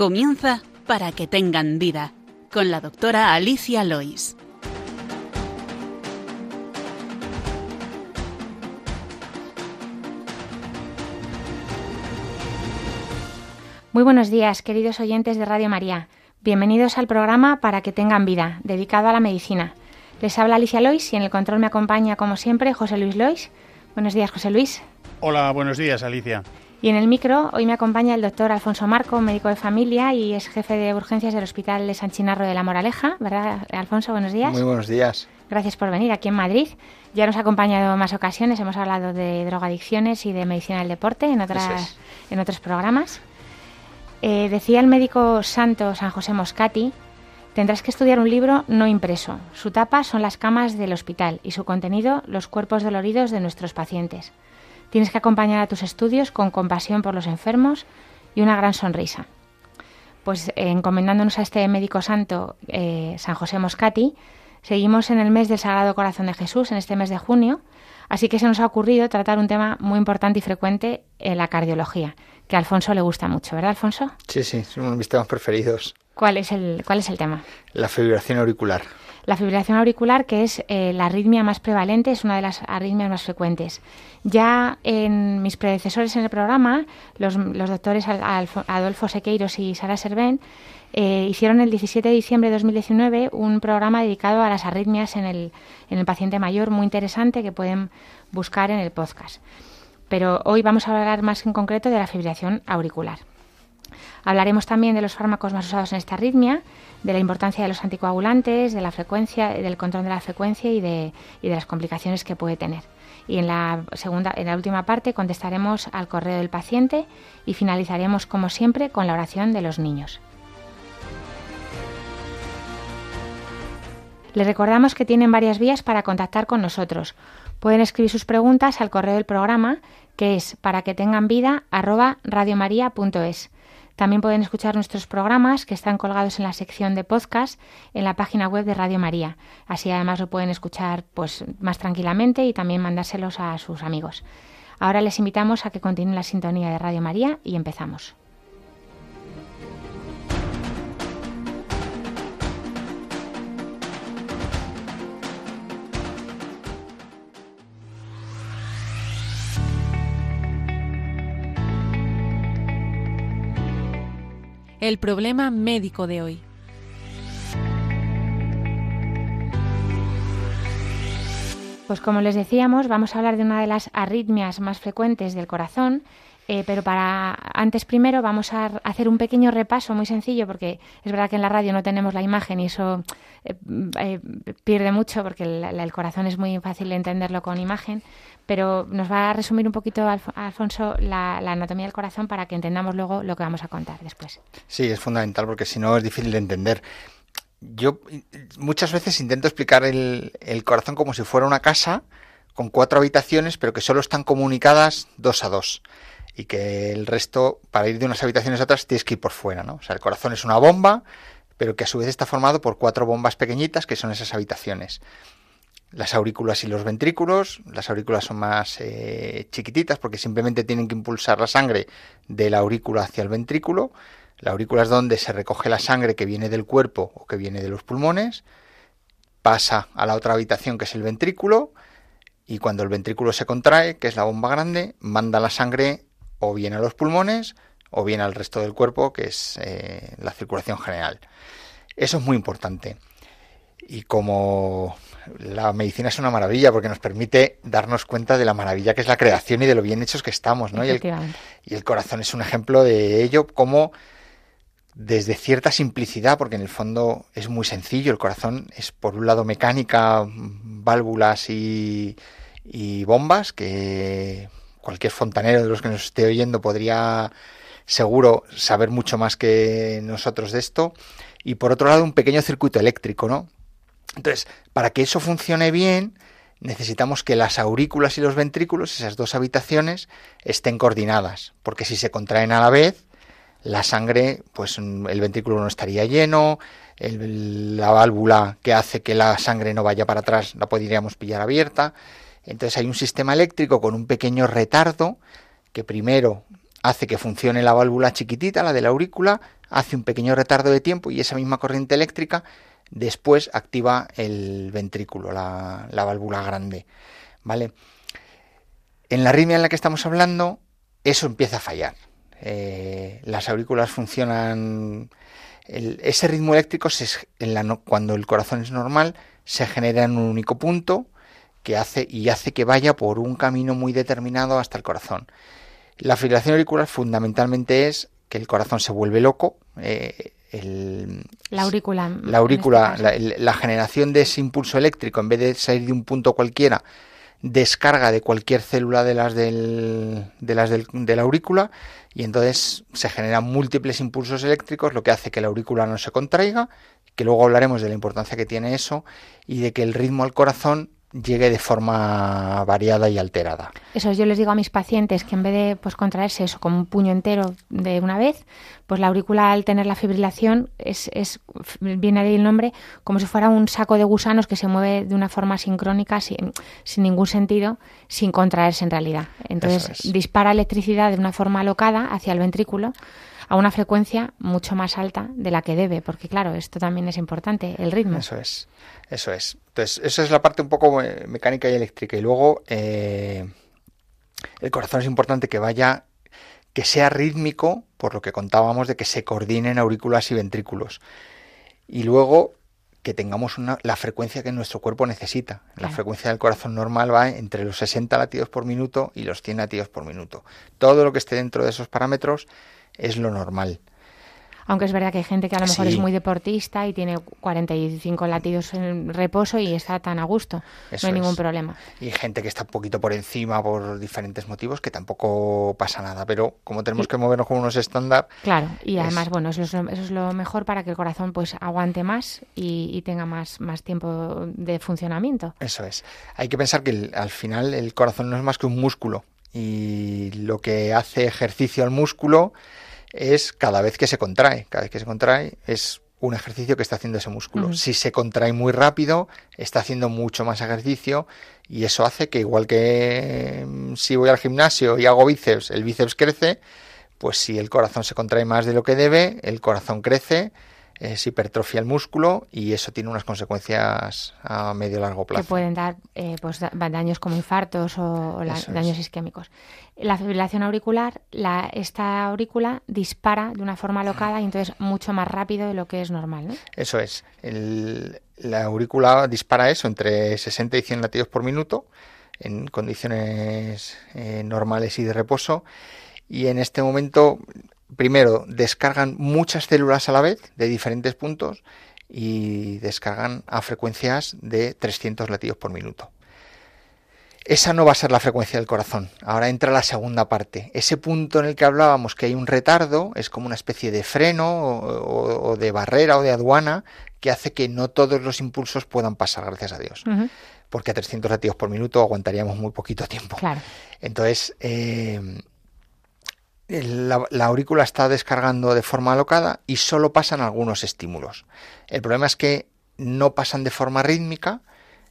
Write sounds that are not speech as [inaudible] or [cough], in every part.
Comienza para que tengan vida con la doctora Alicia Lois. Muy buenos días, queridos oyentes de Radio María. Bienvenidos al programa Para que tengan vida, dedicado a la medicina. Les habla Alicia Lois y en el control me acompaña, como siempre, José Luis Lois. Buenos días, José Luis. Hola, buenos días, Alicia. Y en el micro hoy me acompaña el doctor Alfonso Marco, médico de familia y es jefe de urgencias del Hospital de San Chinarro de la Moraleja. ¿Verdad, Alfonso? Buenos días. Muy buenos días. Gracias por venir aquí en Madrid. Ya nos ha acompañado en más ocasiones, hemos hablado de drogadicciones y de medicina del deporte en, otras, en otros programas. Eh, decía el médico santo San José Moscati, tendrás que estudiar un libro no impreso. Su tapa son las camas del hospital y su contenido los cuerpos doloridos de nuestros pacientes. Tienes que acompañar a tus estudios con compasión por los enfermos y una gran sonrisa. Pues eh, encomendándonos a este médico santo, eh, San José Moscati, seguimos en el mes del Sagrado Corazón de Jesús, en este mes de junio, así que se nos ha ocurrido tratar un tema muy importante y frecuente en la cardiología, que a Alfonso le gusta mucho, ¿verdad, Alfonso? Sí, sí, es uno de mis temas preferidos. ¿Cuál es el, cuál es el tema? La fibrilación auricular. La fibrilación auricular, que es eh, la arritmia más prevalente, es una de las arritmias más frecuentes. Ya en mis predecesores en el programa, los, doctores Adolfo Sequeiros y Sara Servén, eh, hicieron el 17 de diciembre de 2019 un programa dedicado a las arritmias en el, en el paciente mayor, muy interesante, que pueden buscar en el podcast. Pero hoy vamos a hablar más en concreto de la fibrilación auricular. Hablaremos también de los fármacos más usados en esta arritmia, de la importancia de los anticoagulantes, de la frecuencia, del control de la frecuencia y de, las complicaciones que puede tener. Y en la segunda, en la última parte contestaremos al correo del paciente y finalizaremos como siempre con la oración de los niños. Les recordamos que tienen varias vías para contactar con nosotros. Pueden escribir sus preguntas al correo del programa, que es para que tengan vida radiomaria.es. También pueden escuchar nuestros programas que están colgados en la sección de podcast en la página web de Radio María. Así además lo pueden escuchar pues más tranquilamente y también mandárselos a sus amigos. Ahora les invitamos a que continúen la sintonía de Radio María y empezamos. El problema médico de hoy. Pues como les decíamos, vamos a hablar de una de las arritmias más frecuentes del corazón, eh, pero para antes primero vamos a hacer un pequeño repaso muy sencillo, porque es verdad que en la radio no tenemos la imagen y eso eh, eh, pierde mucho, porque el corazón es muy fácil de entenderlo con imagen pero nos va a resumir un poquito, Alfonso, la, anatomía del corazón para que entendamos luego lo que vamos a contar después. Sí, es fundamental porque si no es difícil de entender. Yo muchas veces intento explicar el, corazón como si fuera una casa con cuatro habitaciones, pero que solo están comunicadas dos a dos y que el resto, para ir de unas habitaciones a otras, tienes que ir por fuera, ¿no? O sea, el corazón es una bomba, pero que a su vez está formado por cuatro bombas pequeñitas que son esas habitaciones las aurículas y los ventrículos. Las aurículas son más eh, chiquititas porque simplemente tienen que impulsar la sangre de la aurícula hacia el ventrículo. La aurícula es donde se recoge la sangre que viene del cuerpo o que viene de los pulmones, pasa a la otra habitación que es el ventrículo y cuando el ventrículo se contrae, que es la bomba grande, manda la sangre o bien a los pulmones o bien al resto del cuerpo, que es eh, la circulación general. Eso es muy importante. Y como la medicina es una maravilla porque nos permite darnos cuenta de la maravilla que es la creación y de lo bien hechos que estamos, ¿no? Y el, corazón es un ejemplo de ello, como desde cierta simplicidad, porque en el fondo es muy sencillo, el corazón es por un lado mecánica, válvulas y, y bombas, que cualquier fontanero de los que nos esté oyendo podría seguro saber mucho más que nosotros de esto, y por otro lado un pequeño circuito eléctrico, ¿no? Entonces, para que eso funcione bien, necesitamos que las aurículas y los ventrículos, esas dos habitaciones, estén coordinadas, porque si se contraen a la vez, la sangre, pues el ventrículo no estaría lleno, la válvula que hace que la sangre no vaya para atrás la podríamos pillar abierta. Entonces hay un sistema eléctrico con un pequeño retardo que primero hace que funcione la válvula chiquitita, la de la aurícula, hace un pequeño retardo de tiempo y esa misma corriente eléctrica después activa el ventrículo, la, válvula grande. ¿Vale? En la arritmia en la que estamos hablando, eso empieza a fallar. Eh, las aurículas funcionan. ese ritmo eléctrico, cuando el corazón es normal, se genera en un único punto que hace y hace que vaya por un camino muy determinado hasta el corazón. La fibrilación auricular fundamentalmente es que el corazón se vuelve loco. Eh, la aurícula. La aurícula, este la, generación de ese impulso eléctrico, en vez de salir de un punto cualquiera, descarga de cualquier célula de las, del, de, las del, de la aurícula y entonces se generan múltiples impulsos eléctricos, lo que hace que la aurícula no se contraiga, que luego hablaremos de la importancia que tiene eso y de que el ritmo al corazón llegue de forma variada y alterada. Eso yo les digo a mis pacientes que en vez de pues contraerse eso como un puño entero de una vez, pues la aurícula al tener la fibrilación es, es viene ahí el nombre como si fuera un saco de gusanos que se mueve de una forma sincrónica sin, sin ningún sentido, sin contraerse en realidad. Entonces dispara electricidad de una forma alocada hacia el ventrículo a una frecuencia mucho más alta de la que debe, porque claro, esto también es importante, el ritmo. Eso es, eso es. Entonces, esa es la parte un poco mecánica y eléctrica. Y luego, eh, el corazón es importante que vaya, que sea rítmico, por lo que contábamos de que se coordinen aurículas y ventrículos. Y luego, que tengamos una, la frecuencia que nuestro cuerpo necesita. La frecuencia del corazón normal va entre los 60 latidos por minuto y los 100 latidos por minuto. Todo lo que esté dentro de esos parámetros es lo normal. Aunque es verdad que hay gente que a lo mejor es muy deportista y tiene 45 latidos en reposo y está tan a gusto. no hay ningún problema. Y gente que está un poquito por encima por diferentes motivos que tampoco pasa nada. Pero como tenemos que movernos con unos estándar. Claro, y además, bueno, eso es, lo, mejor para que el corazón pues aguante más y, tenga más, más tiempo de funcionamiento. Eso es. Hay que pensar que al final el corazón no es más que un músculo. Y lo que hace ejercicio al músculo es cada vez que se contrae. Cada vez que se contrae es un ejercicio que está haciendo ese músculo. Si se contrae muy rápido, está haciendo mucho más ejercicio y eso hace que igual que mm, si voy al gimnasio y hago bíceps, el bíceps crece, pues si el corazón se contrae más de lo que debe, el corazón crece se hipertrofia el músculo y eso tiene unas consecuencias a medio y largo plazo. Que pueden dar eh, pues, daños como infartos o, daños isquémicos. La fibrilación auricular, la, esta aurícula dispara de una forma alocada y entonces mucho más rápido de lo que es normal. ¿no? Eso es. la aurícula dispara eso entre 60 y 100 latidos por minuto en condiciones eh, normales y de reposo. Y en este momento primero, descargan muchas células a la vez de diferentes puntos y descargan a frecuencias de 300 latidos por minuto. Esa no va a ser la frecuencia del corazón. Ahora entra la segunda parte. Ese punto en el que hablábamos que hay un retardo es como una especie de freno o, de barrera o de aduana que hace que no todos los impulsos puedan pasar, gracias a Dios. Porque a 300 latidos por minuto aguantaríamos muy poquito tiempo. Entonces, eh, la, aurícula está descargando de forma alocada y solo pasan algunos estímulos. El problema es que no pasan de forma rítmica,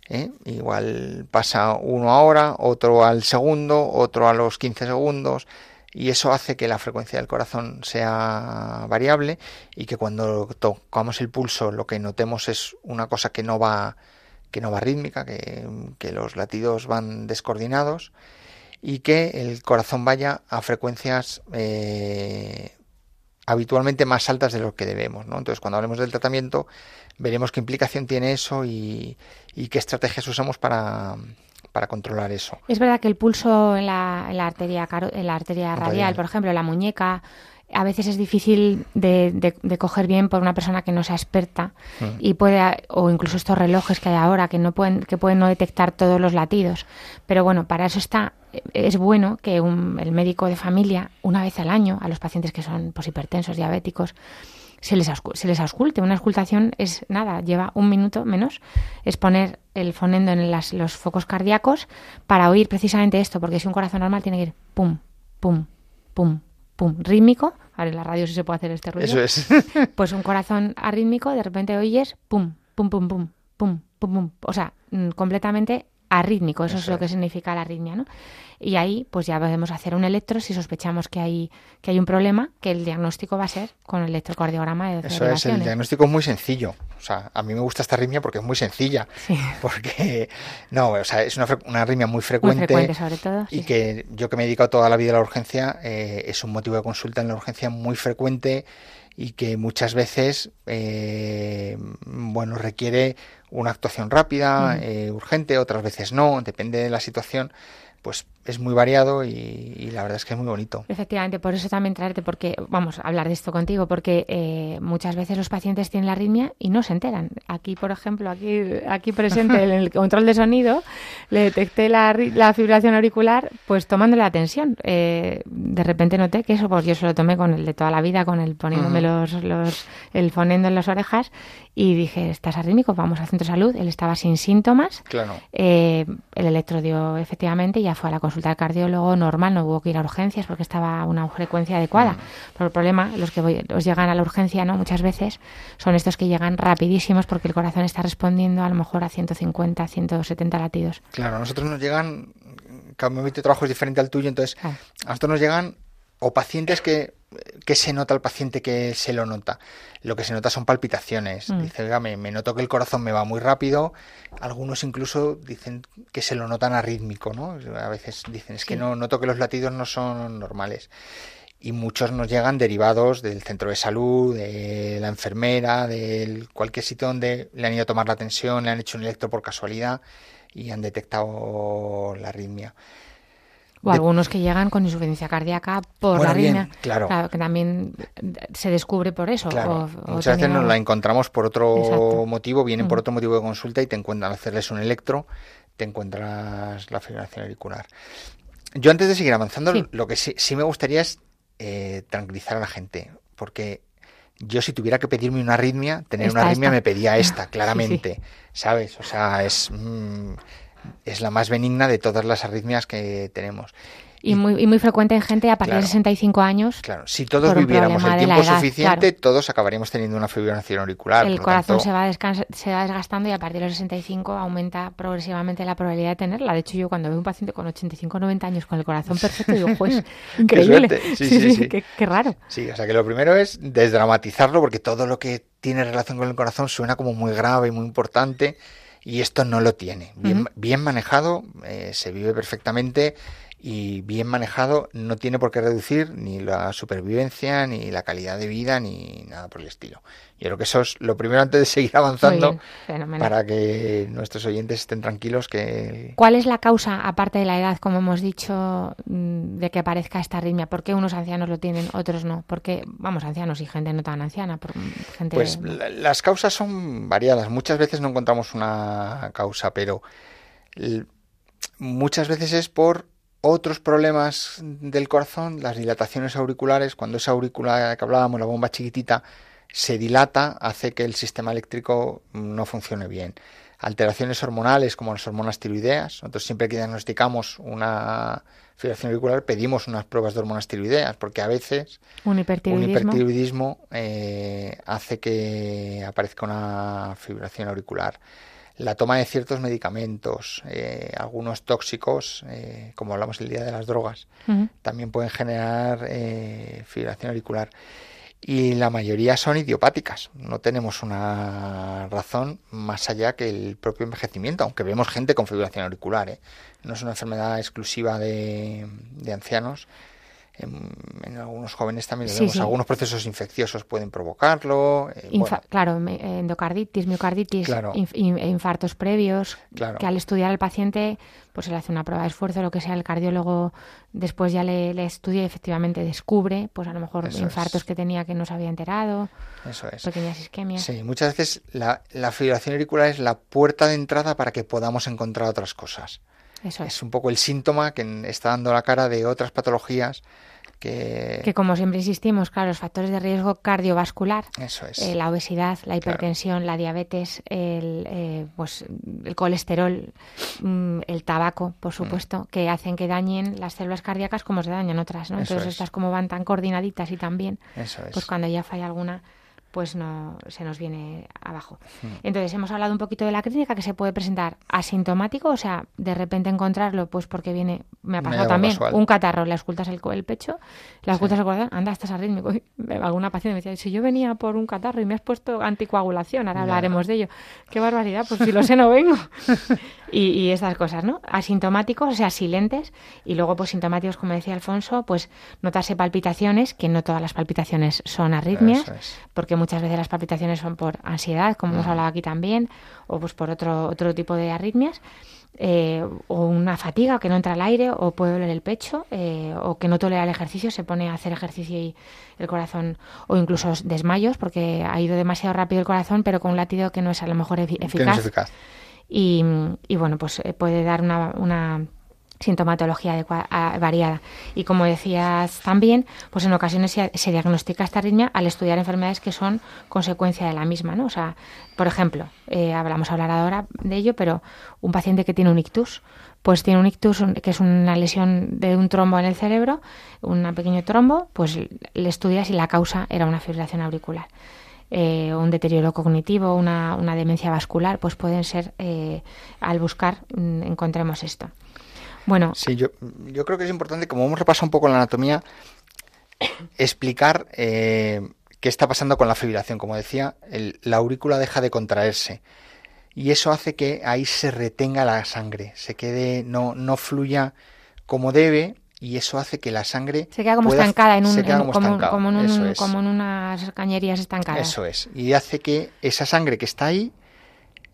¿eh? igual pasa uno ahora, otro al segundo, otro a los 15 segundos, y eso hace que la frecuencia del corazón sea variable y que cuando tocamos el pulso lo que notemos es una cosa que no va, que no va rítmica, que, que los latidos van descoordinados y que el corazón vaya a frecuencias eh, habitualmente más altas de lo que debemos. ¿no? Entonces, cuando hablemos del tratamiento, veremos qué implicación tiene eso y, qué estrategias usamos para, controlar eso. Es verdad que el pulso en la, en la arteria, en la arteria radial, por ejemplo, en la muñeca, a veces es difícil de, de, coger bien por una persona que no sea experta mm. y puede o incluso estos relojes que hay ahora que no pueden que pueden no detectar todos los latidos pero bueno para eso está es bueno que el médico de familia una vez al año a los pacientes que son pues, hipertensos diabéticos se les, se les ausculte. Una auscultación es nada, lleva un minuto menos. Es poner el fonendo en los focos cardíacos para oír precisamente esto, porque si un corazón normal tiene que ir pum, pum, pum, pum, rítmico, ahora en la radio sí se puede hacer este ruido. Eso es. [laughs] pues un corazón arrítmico, de repente oyes pum, pum, pum, pum, pum, pum, pum. O sea, mm, completamente arrítmico, eso, es lo que significa la arritmia, ¿no? Y ahí pues ya podemos hacer un electro si sospechamos que hay que hay un problema, que el diagnóstico va a ser con el electrocardiograma de Eso es, el diagnóstico es muy sencillo. O sea, a mí me gusta esta arritmia porque es muy sencilla. Porque, no, o sea, es una, una arritmia muy frecuente. sobre todo. y que yo que me he dedicado toda la vida a la urgencia, eh, es un motivo de consulta en la urgencia muy frecuente y que muchas veces, eh, bueno, requiere una actuación rápida, eh, urgente, otras veces no, depende de la situación pues es muy variado y, la verdad es que es muy bonito. Efectivamente, por eso también traerte, porque vamos a hablar de esto contigo, porque eh, muchas veces los pacientes tienen la arritmia y no se enteran. Aquí, por ejemplo, aquí, aquí presente en el control de sonido, le detecté la, la fibrilación auricular, pues tomando la tensión. Eh, de repente noté que eso, pues yo se lo tomé con el de toda la vida, con el poniéndome los, los, el fonendo en las orejas y dije, estás arrítmico, vamos al centro de salud. Él estaba sin síntomas. Claro. Eh, el electro dio efectivamente, fue a la consulta del cardiólogo normal, no hubo que ir a urgencias porque estaba a una frecuencia adecuada. Mm. Pero el problema, los que voy, los llegan a la urgencia, ¿no? Muchas veces son estos que llegan rapidísimos porque el corazón está respondiendo a lo mejor a 150, 170 latidos. Claro, a nosotros nos llegan, cada mi de trabajo es diferente al tuyo, entonces a nosotros nos llegan o pacientes que ¿qué se nota al paciente que se lo nota? Lo que se nota son palpitaciones. Mm. Dice, oiga, me, noto que el corazón me va muy rápido. Algunos incluso dicen que se lo notan arrítmico, ¿no? A veces dicen, es que no noto que los latidos no son normales. Y muchos nos llegan derivados del centro de salud, de la enfermera, de cualquier sitio donde le han ido a tomar la tensión, le han hecho un electro por casualidad y han detectado la arritmia. O algunos que llegan con insuficiencia cardíaca por la arritmia. claro. Que también se descubre por eso. Muchas veces nos la encontramos por otro motivo, vienen por mm. otro motivo de consulta y te encuentran, hacerles un electro, te encuentras la fibrilación auricular. Yo antes de seguir avanzando, lo que sí, sí, me gustaría es eh, tranquilizar a la gente, porque yo si tuviera que pedirme una arritmia, tener una arritmia me pedía esta, [laughs] claramente, ¿sabes? O sea, es... Mm, es la más benigna de todas las arritmias que tenemos. Y, muy, y muy frecuente en gente a partir de 65 años. Claro, si todos viviéramos el tiempo suficiente, todos acabaríamos teniendo una fibrilación auricular. El corazón se, va se va desgastando y a partir de los 65 aumenta progresivamente la probabilidad de tenerla. De hecho, yo cuando veo un paciente con 85 90 años con el corazón [laughs] perfecto, digo, pues, [laughs] increíble. [laughs] sí, sí, sí, qué, qué raro. Sí, o sea que lo primero es desdramatizarlo porque todo lo que tiene relación con el corazón suena como muy grave y muy importante y esto no lo tiene. Bien, bien manejado, eh, se vive perfectamente y bien manejado no tiene por qué reducir ni la supervivencia, ni la calidad de vida, ni nada por el estilo. Yo creo que eso es lo primero antes de seguir avanzando para que nuestros oyentes estén tranquilos que... ¿Cuál es la causa, aparte de la edad, como hemos dicho, mm, de que aparezca esta arritmia? ¿Por qué unos ancianos lo tienen, otros no? Porque, vamos, ancianos y gente no tan anciana. Por gente pues las causas son variadas. Muchas veces no encontramos una causa, pero muchas veces es por otros problemas del corazón, las dilataciones auriculares, cuando esa auricular que hablábamos, la bomba chiquitita, se dilata, hace que el sistema eléctrico no funcione bien. Alteraciones hormonales como las hormonas tiroideas. Nosotros siempre que diagnosticamos una fibrilación auricular pedimos unas pruebas de hormonas tiroideas porque a veces un hipertiroidismo, eh, hace que aparezca una fibrilación auricular la toma de ciertos medicamentos, eh, algunos tóxicos, eh, como hablamos el día de las drogas, también pueden generar eh, fibrilación auricular. Y la mayoría son idiopáticas. No tenemos una razón más allá que el propio envejecimiento, aunque vemos gente con fibrilación auricular. No es una enfermedad exclusiva de, de ancianos en, algunos jóvenes también Algunos procesos infecciosos pueden provocarlo. Eh, claro, endocarditis, miocarditis, infartos previos. Que al estudiar al paciente, pues se le hace una prueba de esfuerzo, lo que sea, el cardiólogo después ya le, estudia y efectivamente descubre, pues a lo mejor infartos que tenía que no se había enterado. Eso es. Pequeñas isquemias. Sí, muchas veces la, la fibrilación auricular es la puerta de entrada para que podamos encontrar otras cosas. Eso es. es un poco el síntoma que está dando la cara de otras patologías que... como siempre insistimos, claro, los factores de riesgo cardiovascular, Eso es. Eh, la obesidad, la hipertensión, la diabetes, el, eh, pues, el colesterol, mm, el tabaco, por mm. supuesto, que hacen que dañen las células cardíacas como se dañan otras, ¿no? Entonces estas como van tan coordinaditas y tan bien, pues cuando ya falla alguna pues no se nos viene abajo. Entonces hemos hablado un poquito de la clínica que se puede presentar asintomático, o sea, de repente encontrarlo, pues porque viene, me ha pasado también, un catarro, le escultas el, el pecho, le escultas el corazón, anda, estás arrítmico. Alguna paciente me decía, si yo venía por un catarro y me has puesto anticoagulación, ahora hablaremos de ello. Qué barbaridad, pues si lo sé no vengo. [laughs] y, y estas cosas, ¿no? Asintomáticos, o sea, silentes, y luego pues sintomáticos, como decía Alfonso, pues notarse palpitaciones, que no todas las palpitaciones son arritmias, porque muchas veces las palpitaciones son por ansiedad, como hemos hablado aquí también, o pues por otro, otro tipo de arritmias. Eh, o una fatiga, que no entra al aire, o puede doler el pecho, eh, o que no tolera el ejercicio, se pone a hacer ejercicio y el corazón, o incluso desmayos, porque ha ido demasiado rápido el corazón, pero con un latido que no es a lo mejor eficaz. Y, y, bueno, pues eh, puede dar una, una sintomatología variada. Y como decías también, pues en ocasiones se, diagnostica esta arritmia al estudiar enfermedades que son consecuencia de la misma, ¿no? O sea, por ejemplo, eh, hablamos hablar ahora de ello, pero un paciente que tiene un ictus, pues tiene un ictus que es una lesión de un trombo en el cerebro, un pequeño trombo, pues le estudia si la causa era una fibrilación auricular. Eh, un deterioro cognitivo, una, una, demencia vascular, pues pueden ser, eh, al buscar, mm, encontremos esto. Bueno. Sí, yo, yo creo que es importante, como hemos repasado un poco la anatomía, explicar eh, qué está pasando con la fibrilación. Como decía, la aurícula deja de contraerse y eso hace que ahí se retenga la sangre, se quede, no, no fluya como debe y eso hace que la sangre se queda como estancada en un, como, en como en unas cañerías estancadas. Eso es y hace que esa sangre que está ahí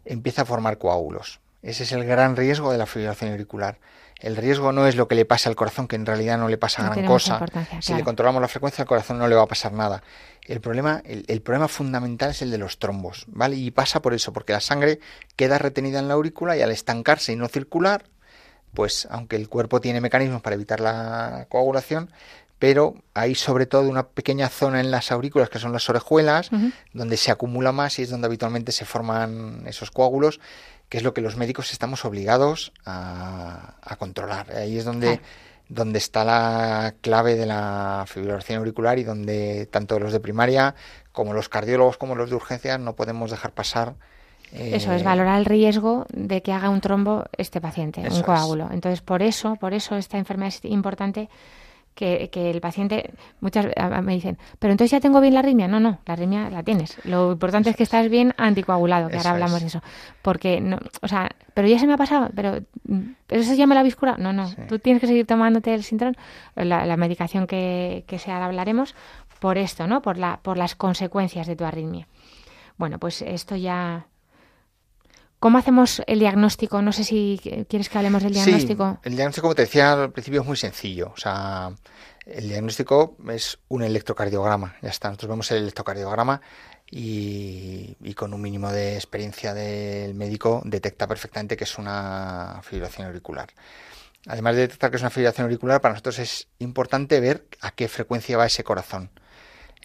empiece a formar coágulos. Ese es el gran riesgo de la fibrilación auricular. El riesgo no es lo que le pasa al corazón, que en realidad no le pasa gran cosa. Si le controlamos la frecuencia al corazón no le va a pasar nada. El problema, el, problema fundamental es el de los trombos, ¿vale? Y pasa por eso, porque la sangre queda retenida en la aurícula y al estancarse y no circular, pues aunque el cuerpo tiene mecanismos para evitar la coagulación, pero hay sobre todo una pequeña zona en las aurículas que son las orejuelas, donde se acumula más y es donde habitualmente se forman esos coágulos que es lo que los médicos estamos obligados a, controlar. Ahí es donde, donde está la clave de la fibrilación auricular y donde tanto los de primaria como los cardiólogos como los de urgencias no podemos dejar pasar. eso es, eh, valorar el riesgo de que haga un trombo este paciente, un coágulo. Entonces, por eso, por eso esta enfermedad es importante que, el paciente, muchas me dicen, pero entonces ya tengo bien la arritmia. No, no, la arritmia la tienes. Lo importante es que estás bien anticoagulado, que ahora hablamos de eso. Porque, no, o sea, pero ya se me ha pasado, pero, ¿pero eso se llama la viscura? No, no, tú tienes que seguir tomándote el sintrón, la, medicación que, que se ahora hablaremos, por esto, ¿no? Por, la, por las consecuencias de tu arritmia. Bueno, pues esto ya ¿Cómo hacemos el diagnóstico? No sé si quieres que hablemos del diagnóstico. el diagnóstico, como te decía al principio, es muy sencillo. O sea, el diagnóstico es un electrocardiograma. Ya está, nosotros vemos el electrocardiograma y, con un mínimo de experiencia del médico detecta perfectamente que es una fibrilación auricular. Además de detectar que es una fibrilación auricular, para nosotros es importante ver a qué frecuencia va ese corazón.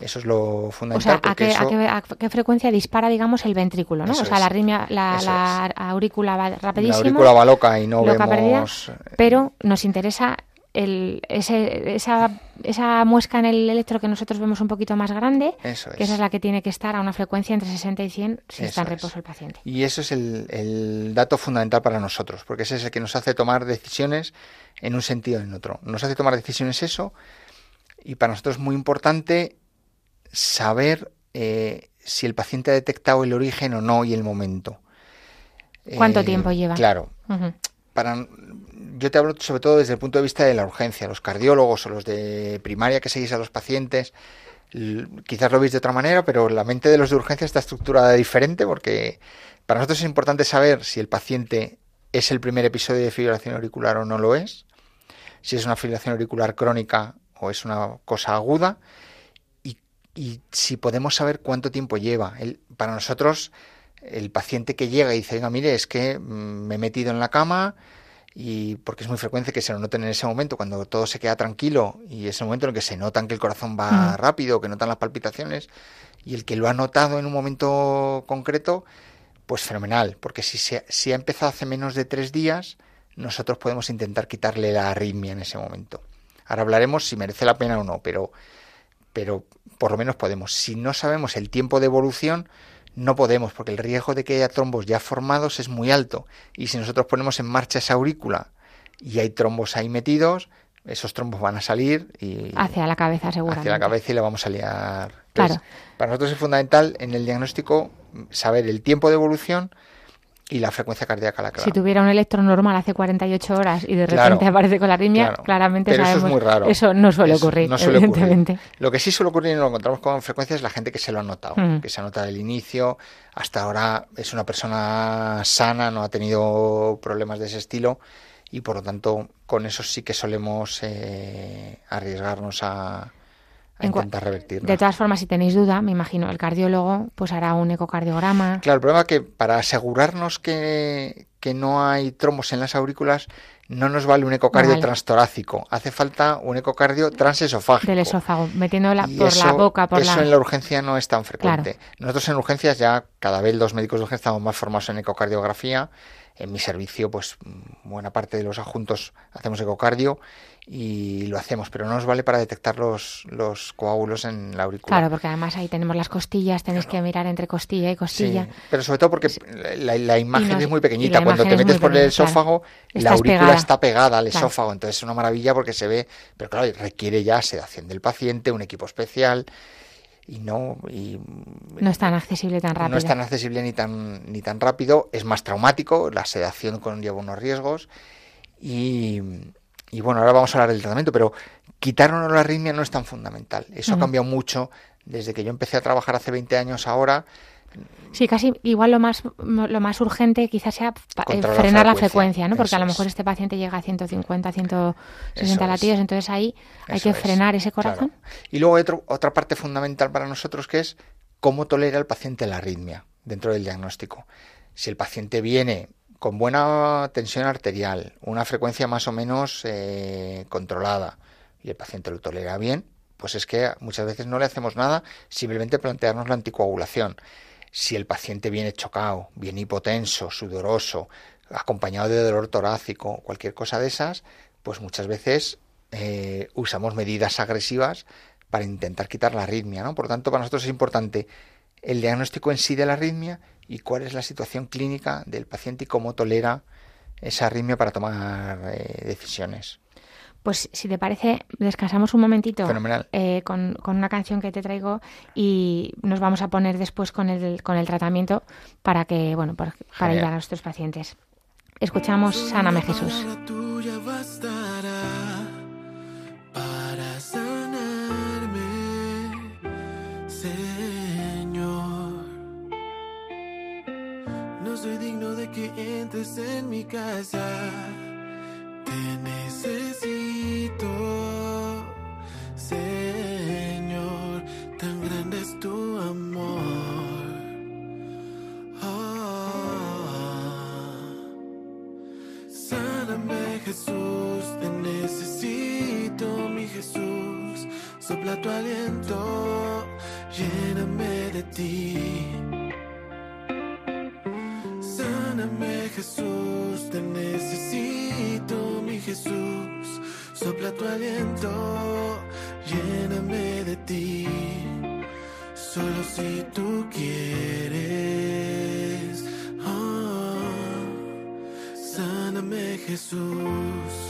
Eso es lo fundamental. O sea, ¿a qué, frecuencia dispara, digamos, el ventrículo, ¿no? o sea, la, arritmia, la, aurícula va rapidísimo. La aurícula va loca y no vemos... Eh, pero nos interesa el, ese, esa, esa muesca en el electro que nosotros vemos un poquito más grande, que esa es la que tiene que estar a una frecuencia entre 60 y 100 si está en reposo el paciente. Y eso es el, el, dato fundamental para nosotros, porque ese es el que nos hace tomar decisiones en un sentido o en otro. Nos hace tomar decisiones eso, y para nosotros es muy importante saber eh, si el paciente ha detectado el origen o no y el momento. ¿Cuánto eh, tiempo lleva? Claro. Para, yo te hablo sobre todo desde el punto de vista de la urgencia. Los cardiólogos o los de primaria que seguís a los pacientes, quizás lo veis de otra manera, pero la mente de los de urgencia está estructurada diferente porque para nosotros es importante saber si el paciente es el primer episodio de fibrilación auricular o no lo es, si es una fibrilación auricular crónica o es una cosa aguda y si podemos saber cuánto tiempo lleva. El, para nosotros, el paciente que llega y dice, oiga, mire, es que mm, me he metido en la cama y porque es muy frecuente que se lo noten en ese momento, cuando todo se queda tranquilo y es el momento en el que se notan que el corazón va mm. rápido, que notan las palpitaciones y el que lo ha notado en un momento concreto, pues fenomenal, porque si, se, si ha empezado hace menos de tres días, nosotros podemos intentar quitarle la arritmia en ese momento. Ahora hablaremos si merece la pena o no, pero, pero por lo menos podemos. Si no sabemos el tiempo de evolución, no podemos, porque el riesgo de que haya trombos ya formados es muy alto. Y si nosotros ponemos en marcha esa aurícula y hay trombos ahí metidos, esos trombos van a salir y hacia la cabeza seguramente. Hacia la cabeza y le vamos a liar. claro. Para nosotros es fundamental en el diagnóstico saber el tiempo de evolución y la frecuencia cardíaca la clave. Si tuviera un electro normal hace 48 horas y de repente aparece con la arritmia, claramente Pero sabemos. Eso es muy raro. Eso no suele ocurrir, no suele evidentemente. Ocurrir. Lo que sí suele ocurrir y lo encontramos con frecuencia es la gente que se lo ha notado, mm. que se ha notado el inicio. Hasta ahora es una persona sana, no ha tenido problemas de ese estilo y por lo tanto con eso sí que solemos eh, arriesgarnos a, intentar revertirlo. De todas formas, si tenéis duda, me imagino, el cardiólogo pues hará un ecocardiograma. Claro, el problema es que para asegurarnos que, que no hay trombos en las aurículas, no nos vale un ecocardio transtorácico, hace falta un ecocardio transesofágico. Del esófago, metiéndola por la boca, por eso en la urgencia no es tan frecuente. Nosotros en urgencias ya cada vez los médicos de urgencia estamos más formados en ecocardiografía en mi servicio, pues buena parte de los adjuntos hacemos ecocardio y lo hacemos, pero no nos vale para detectar los, los coágulos en la aurícula. Claro, porque además ahí tenemos las costillas, tenéis que mirar entre costilla y costilla. pero sobre todo porque la, imagen es muy pequeñita. Cuando te metes por el esófago, la aurícula está pegada al esófago, entonces es una maravilla porque se ve, pero claro, requiere ya sedación del paciente, un equipo especial y no y no es tan accesible tan rápido. No es tan accesible ni tan ni tan rápido, es más traumático, la sedación conlleva unos riesgos y, y bueno, ahora vamos a hablar del tratamiento, pero quitarnos la arritmia no es tan fundamental. Eso ha cambiado mucho desde que yo empecé a trabajar hace 20 años ahora. Sí, casi igual lo más lo más urgente quizás sea eh, frenar la frecuencia, ¿no? Porque a lo mejor este paciente llega a 150, 160 latidos, entonces ahí hay que frenar ese corazón. Y luego hay otra parte fundamental para nosotros que es cómo tolera el paciente la arritmia dentro del diagnóstico. Si el paciente viene con buena tensión arterial, una frecuencia más o menos eh, controlada y el paciente lo tolera bien, pues es que muchas veces no le hacemos nada, simplemente plantearnos la anticoagulación si el paciente viene chocado, viene hipotenso, sudoroso, acompañado de dolor torácico, cualquier cosa de esas, pues muchas veces eh, usamos medidas agresivas para intentar quitar la arritmia, ¿no? Por tanto, para nosotros es importante el diagnóstico en sí de la arritmia y cuál es la situación clínica del paciente y cómo tolera esa arritmia para tomar eh, decisiones. Pues si te parece, descansamos un momentito eh, con, una canción que te traigo y nos vamos a poner después con el, con el tratamiento para que, bueno, para, ayudar a nuestros pacientes. Escuchamos Sáname Jesús. Para sanarme, Señor. No soy digno de que entres en mi casa Jesús, te necesito, mi Jesús, sopla tu aliento, lléname de ti. Sáname Jesús, te necesito Jesús, sopla tu aliento, lléname de ti, solo si tú quieres. Oh, sáname Jesús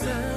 Solo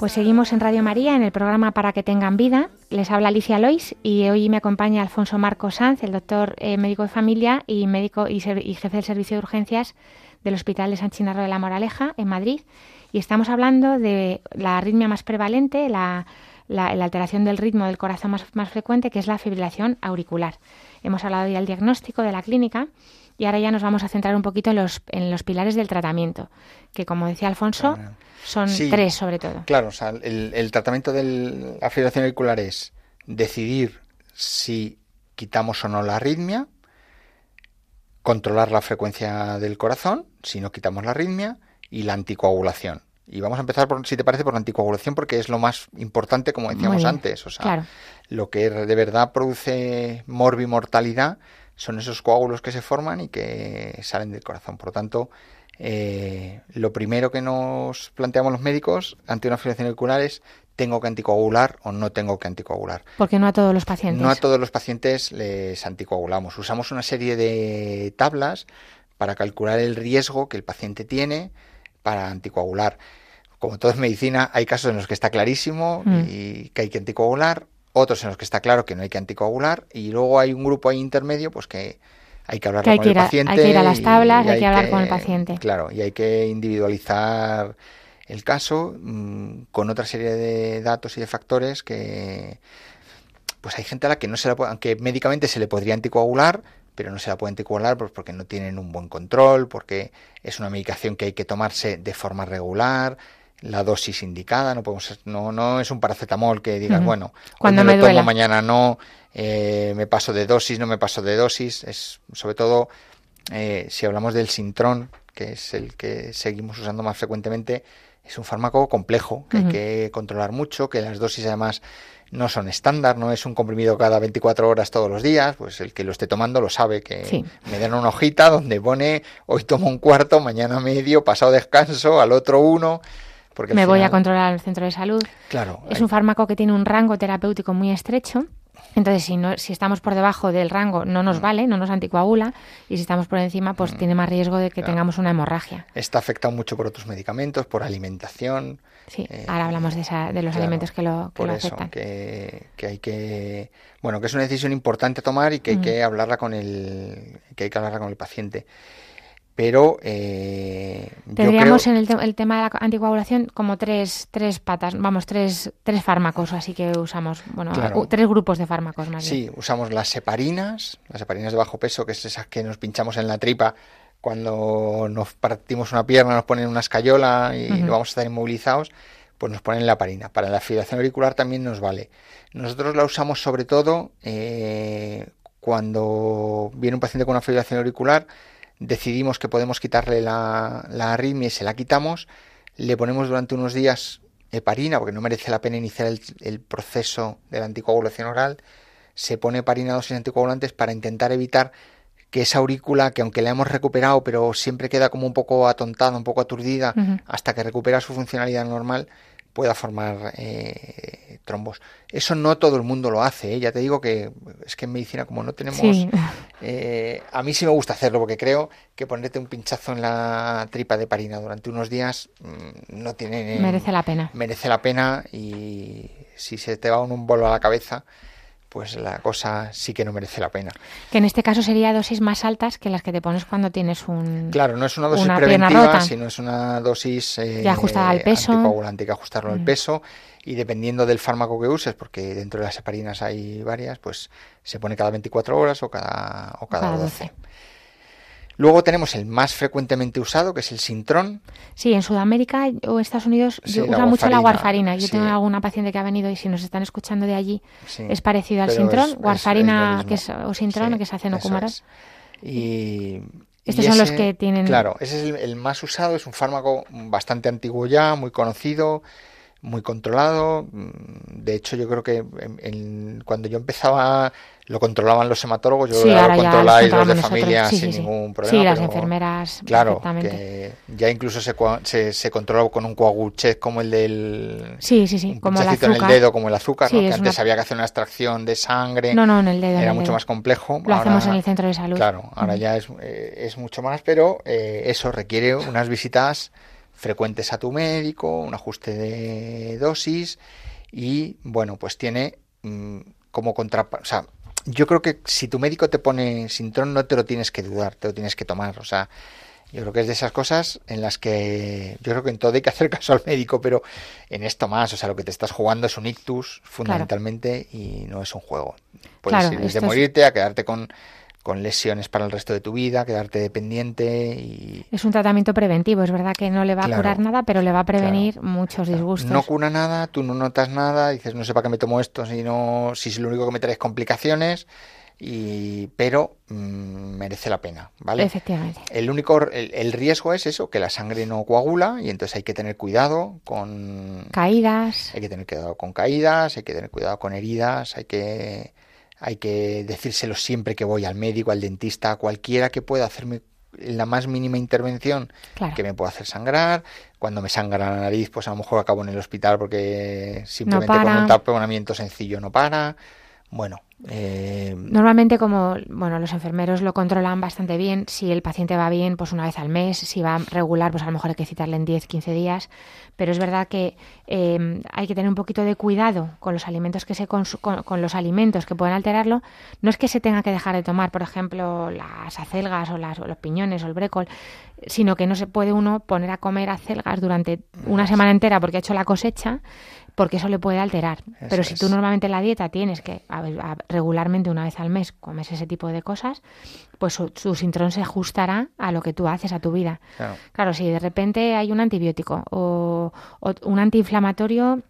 Pues seguimos en Radio María en el programa Para que tengan vida. Les habla Alicia Lois y hoy me acompaña Alfonso Marco Sanz, el doctor eh, médico de familia y médico y, y, jefe del servicio de urgencias del Hospital de San Chinarro de la Moraleja en Madrid. Y estamos hablando de la arritmia más prevalente, la, la, alteración del ritmo del corazón más, más frecuente, que es la fibrilación auricular. Hemos hablado ya del diagnóstico de la clínica y ahora ya nos vamos a centrar un poquito en los, en los pilares del tratamiento, que como decía Alfonso, son tres sobre todo. Claro, o sea, el, tratamiento de la fibrilación auricular es decidir si quitamos o no la arritmia, controlar la frecuencia del corazón, si no quitamos la arritmia, y la anticoagulación. Y vamos a empezar, por, si te parece, por la anticoagulación, porque es lo más importante, como decíamos antes. O sea, lo que de verdad produce morbimortalidad son esos coágulos que se forman y que salen del corazón. Por lo tanto, eh, lo primero que nos planteamos los médicos ante una fibrilación auricular es tengo que anticoagular o no tengo que anticoagular. Porque no a todos los pacientes. No a todos los pacientes les anticoagulamos. Usamos una serie de tablas para calcular el riesgo que el paciente tiene para anticoagular. Como todo es medicina, hay casos en los que está clarísimo mm. y que hay que anticoagular, otros en los que está claro que no hay que anticoagular y luego hay un grupo ahí intermedio pues que hay que hablar con el paciente. Hay que ir a las tablas, hay, que hablar con el paciente. Claro, y hay que individualizar el caso mm, con otra serie de datos y de factores que pues hay gente a la que no se la puede, aunque médicamente se le podría anticoagular, pero no se la puede anticoagular pues porque no tienen un buen control, porque es una medicación que hay que tomarse de forma regular, la dosis indicada, no podemos no, no es un paracetamol que digas, bueno, cuando me, lo tomo mañana no, eh, me paso de dosis, no me paso de dosis, es sobre todo eh, si hablamos del Sintrón, que es el que seguimos usando más frecuentemente, es un fármaco complejo que hay que controlar mucho, que las dosis además no son estándar, no es un comprimido cada 24 horas todos los días, pues el que lo esté tomando lo sabe, que me dan una hojita donde pone hoy tomo un cuarto, mañana medio, pasado descanso, al otro uno, me voy a controlar el centro de salud. Claro. Es un fármaco que tiene un rango terapéutico muy estrecho. Entonces, si, no, si estamos por debajo del rango, no nos mm. vale, no nos anticoagula, y si estamos por encima, pues mm. tiene más riesgo de que tengamos una hemorragia. Está afectado mucho por otros medicamentos, por alimentación. Sí, eh, ahora hablamos de, esa, de los alimentos que lo, que por eso, Que, que, hay que, bueno, que es una decisión importante tomar y que hay mm. que hablarla con el, que hay que hablarla con el paciente pero eh, tendríamos en el, tema de la anticoagulación como tres, tres patas, vamos, tres, tres fármacos, así que usamos, bueno, tres grupos de fármacos más Sí, usamos las heparinas, las heparinas de bajo peso, que es esas que nos pinchamos en la tripa cuando nos partimos una pierna, nos ponen una escayola y no vamos a estar inmovilizados, pues nos ponen la heparina. Para la fibrilación auricular también nos vale. Nosotros la usamos sobre todo eh, cuando viene un paciente con una fibrilación auricular decidimos que podemos quitarle la, la arritmia y se la quitamos, le ponemos durante unos días heparina, porque no merece la pena iniciar el, proceso de la anticoagulación oral, se pone heparina dosis anticoagulantes para intentar evitar que esa aurícula, que aunque la hemos recuperado, pero siempre queda como un poco atontada, un poco aturdida, hasta que recupera su funcionalidad normal, pueda formar eh, trombos. Eso no todo el mundo lo hace, ¿eh? ya te digo que es que en medicina como no tenemos... Eh, a mí sí me gusta hacerlo porque creo que ponerte un pinchazo en la tripa de parina durante unos días mm, no tiene... Merece la pena. Merece la pena y si se te va un bolo a la cabeza pues la cosa sí que no merece la pena. Que en este caso sería dosis más altas que las que te pones cuando tienes un Claro, no es una dosis preventiva, sino es una dosis eh, ajustada al peso. Anticoagulante, que ajustarlo al mm. peso y dependiendo del fármaco que uses, porque dentro de las heparinas hay varias, pues se pone cada 24 horas o cada o cada, 12. Luego tenemos el más frecuentemente usado, que es el Sintrón. Sí, en Sudamérica o Estados Unidos se usa mucho la warfarina. Yo tengo alguna paciente que ha venido y si nos están escuchando de allí es parecido al Sintrón. warfarina que es, o Sintrón, que se hace en Okumaran. Y estos son los que tienen. Claro, ese es el, más usado, es un fármaco bastante antiguo ya, muy conocido, muy controlado. De hecho, yo creo que cuando yo empezaba lo controlaban los hematólogos, yo sí, lo controláis los de familia sin ningún problema. Sí, las enfermeras. Claro, que ya incluso se, se, se controló con un coaguchet como el del. Sí, sí, sí. Un como el azúcar. en el dedo, como el azúcar, ¿no? que antes había que hacer una extracción de sangre. No, no, en el dedo. Era mucho más complejo. Lo hacemos en el centro de salud. Claro, ahora ya es, eh, es mucho más, pero eh, eso requiere unas visitas frecuentes a tu médico, un ajuste de dosis y bueno, pues tiene mm, como contra... O sea, yo creo que si tu médico te pone sintrón no te lo tienes que dudar, te lo tienes que tomar. O sea, yo creo que es de esas cosas en las que yo creo que en todo hay que hacer caso al médico, pero en esto más, o sea, lo que te estás jugando es un ictus fundamentalmente y no es un juego. Puedes ir desde morirte a quedarte con con lesiones para el resto de tu vida, quedarte dependiente y... Es un tratamiento preventivo, es verdad que no le va a curar nada, pero le va a prevenir muchos disgustos. No cura nada, tú no notas nada, dices, no sé para qué me tomo esto, si, no, si es lo único que me trae complicaciones, y, pero mm, merece la pena, ¿vale? Efectivamente. El único, el, riesgo es eso, que la sangre no coagula y entonces hay que tener cuidado con... Caídas. Hay que tener cuidado con caídas, hay que tener cuidado con heridas, hay que hay que decírselo siempre que voy al médico, al dentista, a cualquiera que pueda hacerme la más mínima intervención que me pueda hacer sangrar. Cuando me sangra la nariz, pues a lo mejor acabo en el hospital porque simplemente con un taponamiento sencillo no para. Bueno, eh... Normalmente, como bueno, los enfermeros lo controlan bastante bien, si el paciente va bien, pues una vez al mes, si va regular, pues a lo mejor hay que citarle en 10, 15 días. Pero es verdad que eh, hay que tener un poquito de cuidado con los alimentos que se con, los alimentos que pueden alterarlo. No es que se tenga que dejar de tomar, por ejemplo, las acelgas o, las, los piñones o el brécol, sino que no se puede uno poner a comer acelgas durante una semana entera porque ha hecho la cosecha porque eso le puede alterar. Pero si tú normalmente en la dieta tienes que regularmente una vez al mes comes ese tipo de cosas, pues su, su, sintrón se ajustará a lo que tú haces, a tu vida. Claro, si de repente hay un antibiótico o, o un antiinflamatorio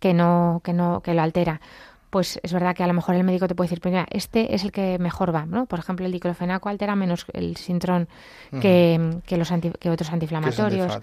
que no, que no, que lo altera pues es verdad que a lo mejor el médico te puede decir, pues este es el que mejor va, ¿no? Por ejemplo, el diclofenaco altera menos el sintrón que, los que otros antiinflamatorios.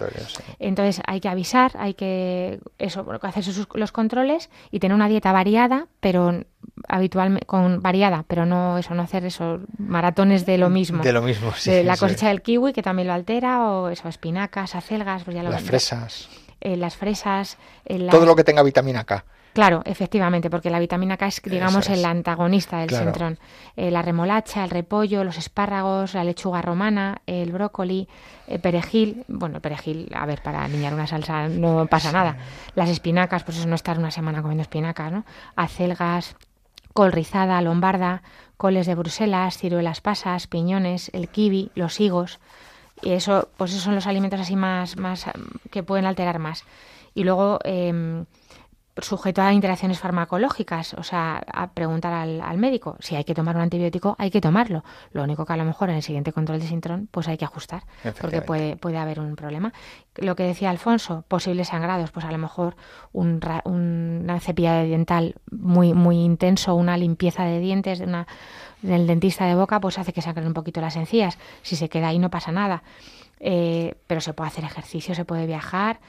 Entonces hay que avisar, hay que eso, hacer los controles y tener una dieta variada, pero habitualmente con variada, pero no eso, no hacer eso maratones de lo mismo. De lo mismo, sí. De la cosecha del kiwi que también lo altera o eso, espinacas, acelgas, pues ya lo Las fresas. Eh, las fresas, eh, todo lo que tenga vitamina K. Claro, efectivamente, porque la vitamina K es, digamos, el antagonista del sintrón. Eh, la remolacha, el repollo, los espárragos, la lechuga romana, el brócoli, el perejil. Bueno, el perejil, a ver, para niñar una salsa no pasa nada. Las espinacas, pues eso no estar una semana comiendo espinacas, ¿no? Acelgas, col rizada, lombarda, coles de Bruselas, ciruelas pasas, piñones, el kiwi, los higos. Y eso, pues esos son los alimentos así más, más que pueden alterar más. Y luego... Eh, sujeto a interacciones farmacológicas, o sea, a preguntar al, médico si hay que tomar un antibiótico, hay que tomarlo. Lo único que a lo mejor en el siguiente control de sintrón, pues hay que ajustar, porque puede, puede haber un problema. Lo que decía Alfonso, posibles sangrados, pues a lo mejor un, una cepilla dental muy, muy intenso, una limpieza de dientes de una, del dentista de boca, pues hace que sangren un poquito las encías. Si se queda ahí no pasa nada. Eh, pero se puede hacer ejercicio, se puede viajar.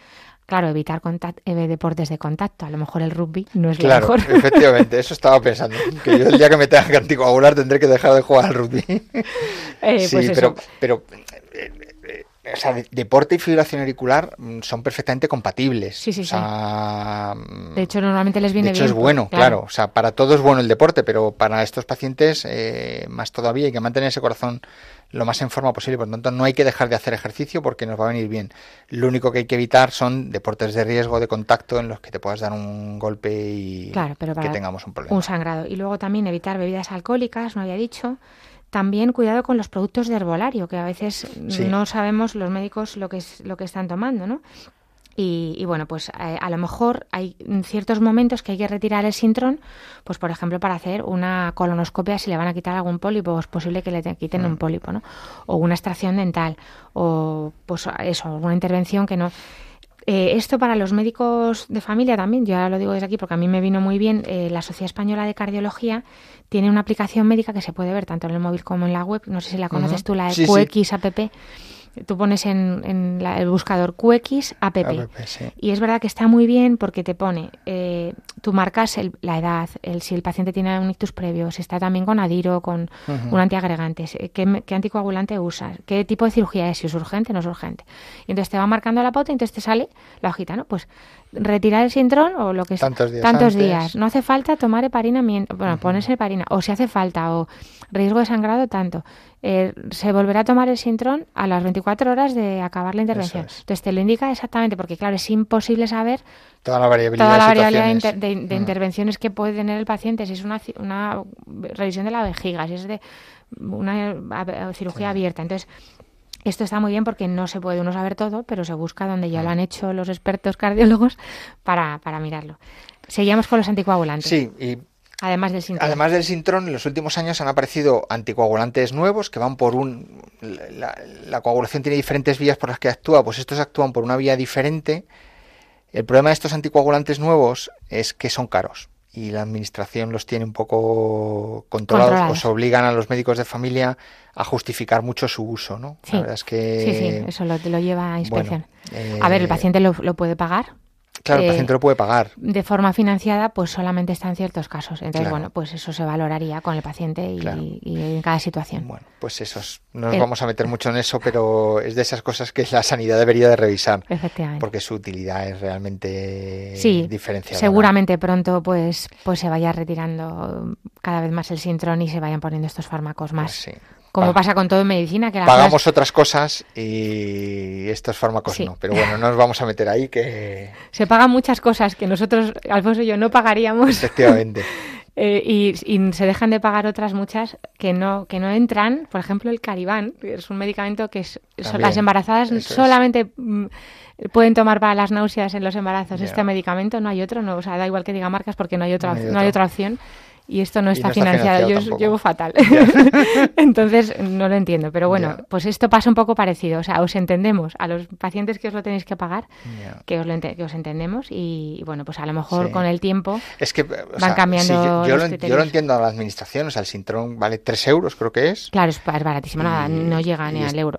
Claro, evitar eh, deportes de contacto. A lo mejor el rugby no es claro, lo mejor. [laughs] efectivamente, eso estaba pensando. Que yo el día que me tenga que anticoagular tendré que dejar de jugar al rugby. [laughs] Eh, sí, pues pero, pero eh, o sea, deporte y fibrilación auricular mm, son perfectamente compatibles. Sí, sí, o sea, mm, De hecho, normalmente les viene de hecho, es bueno, claro. O sea, para todos es bueno el deporte, pero para estos pacientes más todavía hay que mantener ese corazón lo más en forma posible. Por lo tanto, no hay que dejar de hacer ejercicio porque nos va a venir bien. Lo único que hay que evitar son deportes de riesgo, de contacto, en los que te puedas dar un golpe y que tengamos un problema. Un sangrado. Y luego también evitar bebidas alcohólicas, no había dicho. También cuidado con los productos de herbolario, que a veces no sabemos los médicos lo que, es, lo que están tomando, ¿no? Y, bueno, pues eh, a, lo mejor hay ciertos momentos que hay que retirar el sintrón, pues por ejemplo para hacer una colonoscopia si le van a quitar algún pólipo, es posible que le quiten un mm. pólipo, ¿no? O una extracción dental, o pues eso, alguna intervención que no... Eh, esto para los médicos de familia también, yo ahora lo digo desde aquí porque a mí me vino muy bien, eh, la Sociedad Española de Cardiología tiene una aplicación médica que se puede ver tanto en el móvil como en la web, no sé si la conoces tú, la QX app Tú pones en, el buscador QX app. Y es verdad que está muy bien porque te pone, eh, tú marcas la edad, el, si el paciente tiene un ictus previo, si está también con adiro, con un antiagregante, qué, qué, anticoagulante usas, qué tipo de cirugía es, si es urgente o no es urgente. Y entonces te va marcando la pauta y entonces te sale la hojita, ¿no? Pues retirar el sintrón o lo que sea. Tantos días. Tantos días. No hace falta tomar heparina, bueno, ponerse heparina, o si hace falta, o riesgo de sangrado tanto. eh, se volverá a tomar el Sintrón a las 24 horas de acabar la intervención. Es. Entonces te lo indica exactamente, porque claro, es imposible saber Toda la variabilidad, toda la de variabilidad de, situaciones. inter- de- de Mm. intervenciones que puede tener el paciente, si es una, una revisión de la vejiga, si es de una cirugía abierta. Entonces, esto está muy bien porque no se puede uno saber todo, pero se busca donde Mm. ya lo han hecho los expertos cardiólogos para, para mirarlo. Seguíamos con los anticoagulantes, Sí, y además del síntoma. Además del Sintrón, en los últimos años han aparecido anticoagulantes nuevos que van por un... La, la coagulación tiene diferentes vías por las que actúa, pues estos actúan por una vía diferente. El problema de estos anticoagulantes nuevos es que son caros y la administración los tiene un poco controlados, Controlados. os obligan a los médicos de familia a justificar mucho su uso, ¿no? Sí. La verdad es que... Sí, sí, eso lo, lo lleva a inspección. Bueno, a ver, el eh, paciente lo, lo puede pagar. Claro, el eh, paciente lo puede pagar. De forma financiada, pues solamente está en ciertos casos. Entonces, Claro. bueno, pues eso se valoraría con el paciente y, Claro. y en cada situación. Bueno, pues esos, no nos El- vamos a meter mucho en eso, pero es de esas cosas que la sanidad debería de revisar. Efectivamente. porque su utilidad es realmente Sí, diferenciada. seguramente pronto pues pues se vaya retirando cada vez más el sintrón y se vayan poniendo estos fármacos más. Pues sí. Como Pa- pasa con todo en medicina, que Pagamos otras cosas y estos fármacos Sí. no. Pero bueno, no nos vamos a meter ahí que se pagan muchas cosas que nosotros, Alfonso y yo, no pagaríamos efectivamente. [laughs] eh, y, y se dejan de pagar otras muchas que no que no entran. Por ejemplo, el Caribán, que es un medicamento que es- También, las embarazadas es. solamente mm, pueden tomar para las náuseas en los embarazos Ya. este medicamento, no hay otro, no, o sea, da igual que diga marcas porque no hay otra, No hay no hay otra opción. Y esto no Y está no está financiado. financiado Yo llevo fatal. [laughs] Entonces, no lo entiendo. Pero bueno, pues esto pasa un poco parecido. O sea, os entendemos. A los pacientes que os lo tenéis que pagar, que os lo, ente- que os entendemos. Y, bueno, pues a lo mejor Sí. con el tiempo Es que o Van sea, cambiando sí, yo, yo los lo, yo lo entiendo a la administración, o sea, el Sintrón vale 3 euros, creo que es. Claro, es, es baratísimo, nada, Y- no llega ni y al euro.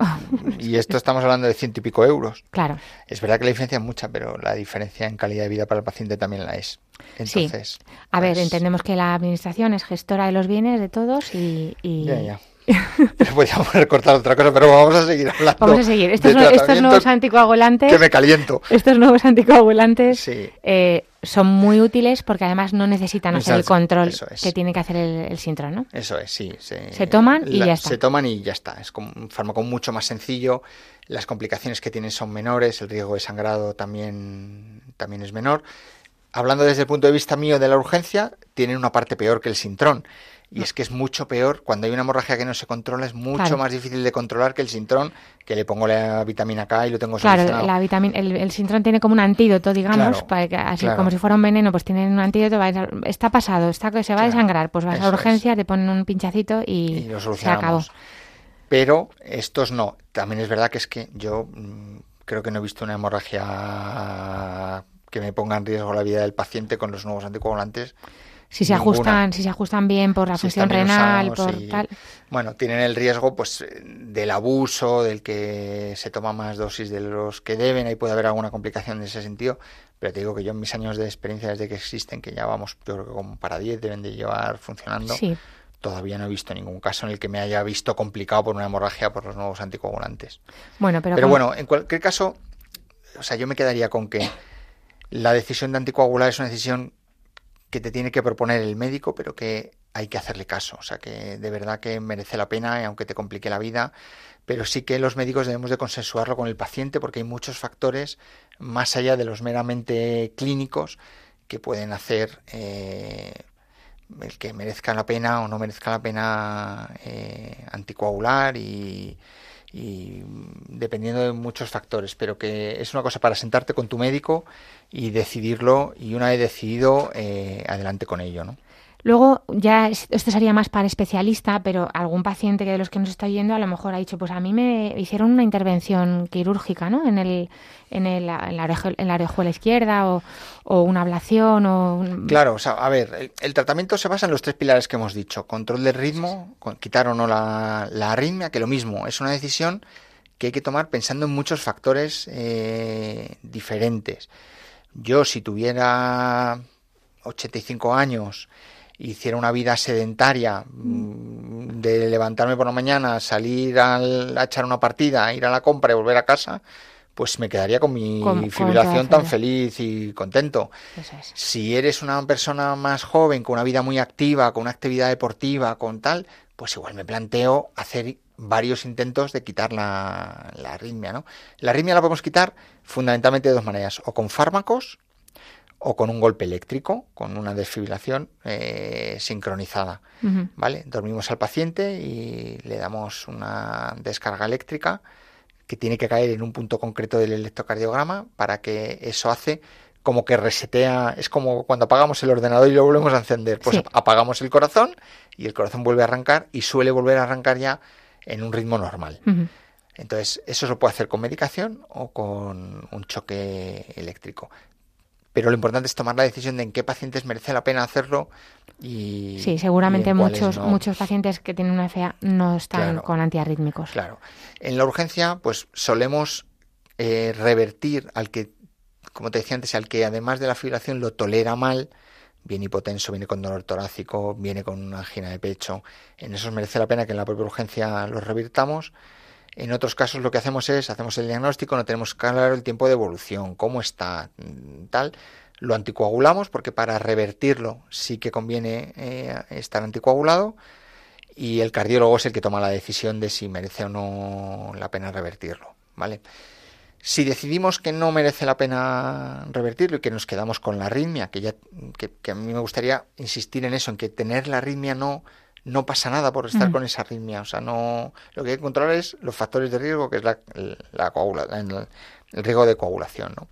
Y esto estamos hablando de ciento y pico euros. claro, Es verdad que la diferencia es mucha, pero la diferencia en calidad de vida para el paciente también la es. Sí. Entonces, a ver, pues, entendemos que la administración es gestora de los bienes de todos y... y- Ya, ya. [laughs] Podríamos recortar otra cosa, pero vamos a seguir hablando. Vamos a seguir. Estos, no- estos nuevos anticoagulantes... Que me caliento. Estos nuevos anticoagulantes Sí. eh, son muy útiles porque además no necesitan hacer el control es. que tiene que hacer el, el ¿no? Eso es, sí. Se, Se toman y ya está. Se toman y ya está. Es como un fármaco mucho más sencillo. Las complicaciones que tienen son menores. El riesgo de sangrado también, también es menor. Hablando desde el punto de vista mío de la urgencia, tienen una parte peor que el Sintrón. Y es que es mucho peor, cuando hay una hemorragia que no se controla, es mucho Claro. más difícil de controlar que el Sintrón, que le pongo la vitamina K y lo tengo Claro, solucionado. la vitamina, el, el Sintron tiene como un antídoto, digamos, Claro, para que- así claro. como si fuera un veneno, pues tienen un antídoto, va a- está pasado, está que se va a Claro, desangrar, pues vas a eso es. te ponen un pinchacito y, y lo se acabó. solucionamos. Pero estos no. También es verdad que es que yo mm, creo que no he visto una hemorragia que me ponga en riesgo la vida del paciente con los nuevos anticoagulantes. Si se Ninguna. ajustan, si se ajustan bien por la Si función renal, por y- tal. Bueno, tienen el riesgo pues del abuso, del que se toma más dosis de los que deben, ahí puede haber alguna complicación en ese sentido, pero te digo que yo en mis años de experiencia desde que existen, que ya vamos, yo creo que como para 10 deben de llevar funcionando, Sí, todavía no he visto ningún caso en el que me haya visto complicado por una hemorragia por los nuevos anticoagulantes. bueno, pero, Pero como- bueno, en cualquier caso, o sea, yo me quedaría con que la decisión de anticoagular es una decisión que te tiene que proponer el médico, pero que hay que hacerle caso. O sea, que de verdad que merece la pena, y aunque te complique la vida, pero sí que los médicos debemos de consensuarlo con el paciente porque hay muchos factores más allá de los meramente clínicos que pueden hacer eh, el que merezca la pena o no merezca la pena eh, anticoagular y, y dependiendo de muchos factores, pero que es una cosa para sentarte con tu médico y decidirlo y una vez decidido, eh, adelante con ello, ¿no? Luego, ya es- esto sería más para especialista, pero algún paciente que de los que nos está yendo a lo mejor ha dicho, pues a mí me hicieron una intervención quirúrgica, ¿no? En el, en el, en la, oreja- en la orejuela izquierda o, o una ablación o... un- Claro, o sea, a ver, el, tratamiento se basa en los tres pilares que hemos dicho, control del ritmo, quitar o no la, la arritmia, que lo mismo, es una decisión que hay que tomar pensando en muchos factores eh, diferentes. Yo, si tuviera 85 años, hiciera una vida sedentaria, mm, de levantarme por la mañana, salir al- a echar una partida, ir a la compra y volver a casa, pues me quedaría con mi Con- fibrilación tan feliz y contento. Es. Si eres una persona más joven, con una vida muy activa, con una actividad deportiva, con tal, pues igual me planteo hacer varios intentos de quitar la, la arritmia. ¿no? La arritmia la podemos quitar fundamentalmente de dos maneras, o con fármacos o con un golpe eléctrico, con una desfibrilación eh, sincronizada. ¿vale? Dormimos al paciente y le damos una descarga eléctrica que tiene que caer en un punto concreto del electrocardiograma para que eso hace como que resetea, es como cuando apagamos el ordenador y lo volvemos a encender, pues apagamos el corazón y el corazón vuelve a arrancar y suele volver a arrancar ya en un ritmo normal. Entonces, eso se puede hacer con medicación o con un choque eléctrico pero lo importante es tomar la decisión de en qué pacientes merece la pena hacerlo y sí seguramente muchos muchos pacientes que tienen una FA no están con antiarrítmicos. Claro. En la urgencia pues solemos eh, revertir al que como te decía antes al que además de la fibrilación lo tolera mal viene hipotenso, viene con dolor torácico, viene con una angina de pecho. En esos merece la pena que en la propia urgencia los revirtamos en otros casos lo que hacemos es, hacemos el diagnóstico, no tenemos claro el tiempo de evolución, cómo está, mm, tal, lo anticoagulamos porque para revertirlo sí que conviene eh, estar anticoagulado y el cardiólogo es el que toma la decisión de si merece o no la pena revertirlo, ¿vale? Si decidimos que no merece la pena revertirlo y que nos quedamos con la arritmia, que ya que, que a mí me gustaría insistir en eso, en que tener la arritmia no no pasa nada por estar mm. con esa arritmia. O sea, no lo que hay que controlar es los factores de riesgo, que es la, la el, riesgo de coagulación, ¿no?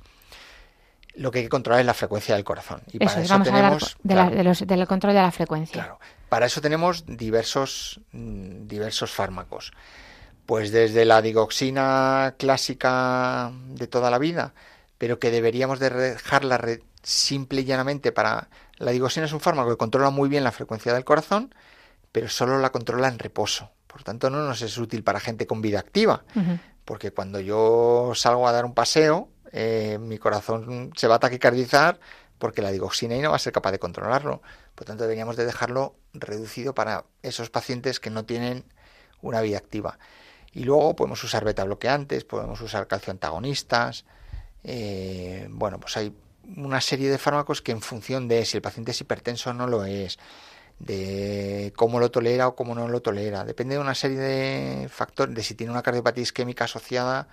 Lo que hay que controlar es la frecuencia del corazón. Y para eso tenemos, del control de la frecuencia. Claro. Para eso tenemos diversos, mm, diversos fármacos. Pues desde la digoxina clásica de toda la vida, pero que deberíamos de dejarla simple y llanamente para... La digoxina es un fármaco que controla muy bien la frecuencia del corazón, pero solo la controla en reposo. Por tanto, no nos es útil para gente con vida activa, porque cuando yo salgo a dar un paseo, eh, mi corazón se va a taquicardizar porque la digoxina y no va a ser capaz de controlarlo. Por tanto, deberíamos de dejarlo reducido para esos pacientes que no tienen una vida activa. Y luego podemos usar beta bloqueantes, podemos usar calcio antagonistas. Eh, bueno, pues hay una serie de fármacos que en función de si el paciente es hipertenso o no lo es, de cómo lo tolera o cómo no lo tolera. Depende de una serie de factores, de si tiene una cardiopatía isquémica asociada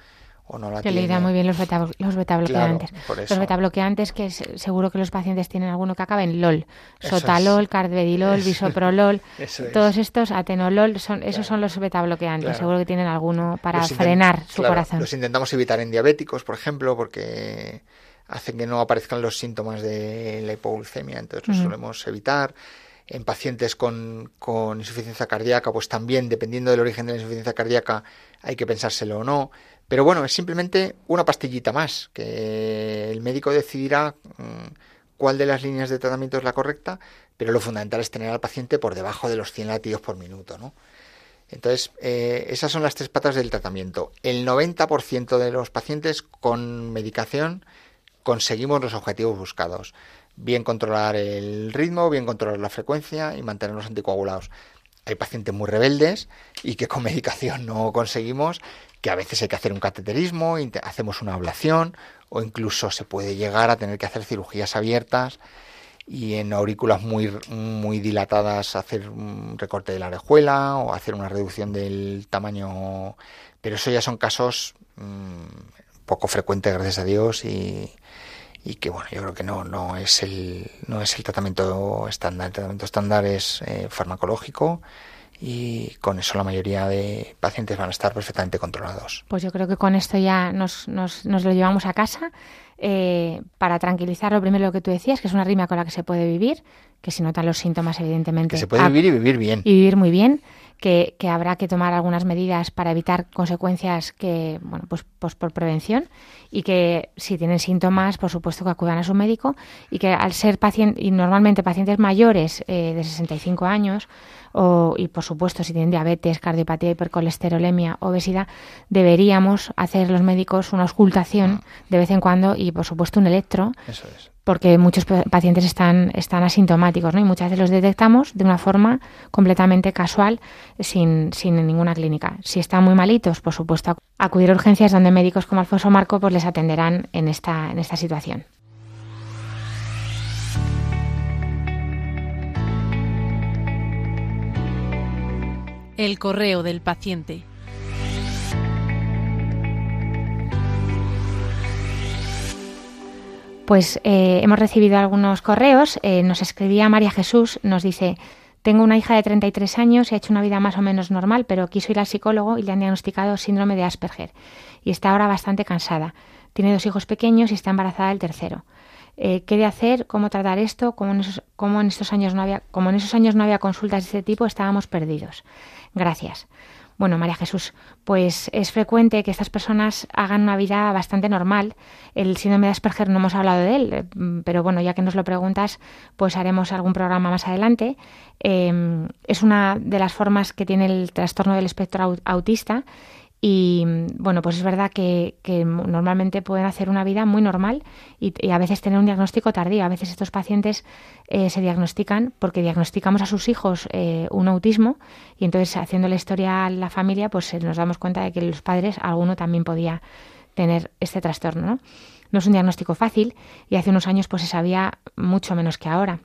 o no la tiene. le irá muy bien los, beta, los betabloqueantes. los betabloqueantes que seguro que los pacientes tienen alguno que acabe en LOL. Sotalol, carvedilol, bisoprolol, [laughs] todos estos, atenolol, son, esos son los betabloqueantes. Seguro que tienen alguno para frenar su corazón. Los intentamos evitar en diabéticos, por ejemplo, porque hacen que no aparezcan los síntomas de la hipoglucemia, entonces los solemos evitar en pacientes con, con, insuficiencia cardíaca, pues también, dependiendo del origen de la insuficiencia cardíaca, hay que pensárselo o no. Pero bueno, es simplemente una pastillita más, que el médico decidirá mm, cuál de las líneas de tratamiento es la correcta, pero lo fundamental es tener al paciente por debajo de los 100 latidos por minuto, ¿no? Entonces, eh, esas son las tres patas del tratamiento. El 90% de los pacientes con medicación conseguimos los objetivos buscados bien controlar el ritmo, bien controlar la frecuencia y mantenerlos anticoagulados. Hay pacientes muy rebeldes y que con [laughs] medicación no conseguimos, que a veces hay que hacer un cateterismo, hacemos una ablación o incluso se puede llegar a tener que hacer cirugías abiertas y en aurículas muy, muy dilatadas hacer un recorte de la orejuela o hacer una reducción del tamaño. Pero eso ya son casos mm, poco frecuentes, gracias a Dios, y, y que bueno yo creo que no no es el no es el tratamiento estándar el tratamiento estándar es eh, farmacológico y con eso la mayoría de pacientes van a estar perfectamente controlados. Pues yo creo que con esto ya nos, nos, nos lo llevamos a casa. Eh, para tranquilizar, lo primero lo que tú decías, que es una arritmia con la que se puede vivir, que si notan los síntomas, evidentemente. Que se puede vivir y vivir bien. Y vivir muy bien que, habrá que tomar algunas medidas para evitar consecuencias que, bueno, pues, pues, por prevención y que si tienen síntomas, por supuesto que acudan a su médico y que al ser paciente, y normalmente pacientes mayores eh, de 65 años, o, y por supuesto si tienen diabetes, cardiopatía, hipercolesterolemia, obesidad, deberíamos hacer los médicos una auscultación de vez en cuando y por supuesto un electro. Eso es porque muchos pacientes están, están asintomáticos ¿no? y muchas veces los detectamos de una forma completamente casual sin, sin ninguna clínica. Si están muy malitos, por supuesto, acudir a urgencias donde médicos como Alfonso Marco pues les atenderán en esta, en esta situación. El correo del paciente. Pues eh, hemos recibido algunos correos. Eh, nos escribía María Jesús, nos dice, tengo una hija de 33 años y ha hecho una vida más o menos normal, pero quiso ir al psicólogo y le han diagnosticado síndrome de Asperger y está ahora bastante cansada. Tiene dos hijos pequeños y está embarazada del tercero. Eh, ¿Qué de hacer? ¿Cómo tratar esto? Como en, esos, en estos años no había, como en esos años no había consultas de este tipo, estábamos perdidos. Gracias. Bueno, María Jesús, pues es frecuente que estas personas hagan una vida bastante normal. El síndrome de Asperger no hemos hablado de él, eh, pero bueno, ya que nos lo preguntas, pues haremos algún programa más adelante. Em, es una de las formas que tiene el trastorno del espectro autista y bueno, pues es verdad que, normalmente pueden hacer una vida muy normal y, a veces tener un diagnóstico tardío. A veces estos pacientes eh, se diagnostican porque diagnosticamos a sus hijos eh, un autismo y entonces haciendo la historia a la familia, pues eh, nos damos cuenta de que los padres, alguno también podía tener este trastorno. ¿no? no es un diagnóstico fácil y hace unos años pues se sabía mucho menos que ahora.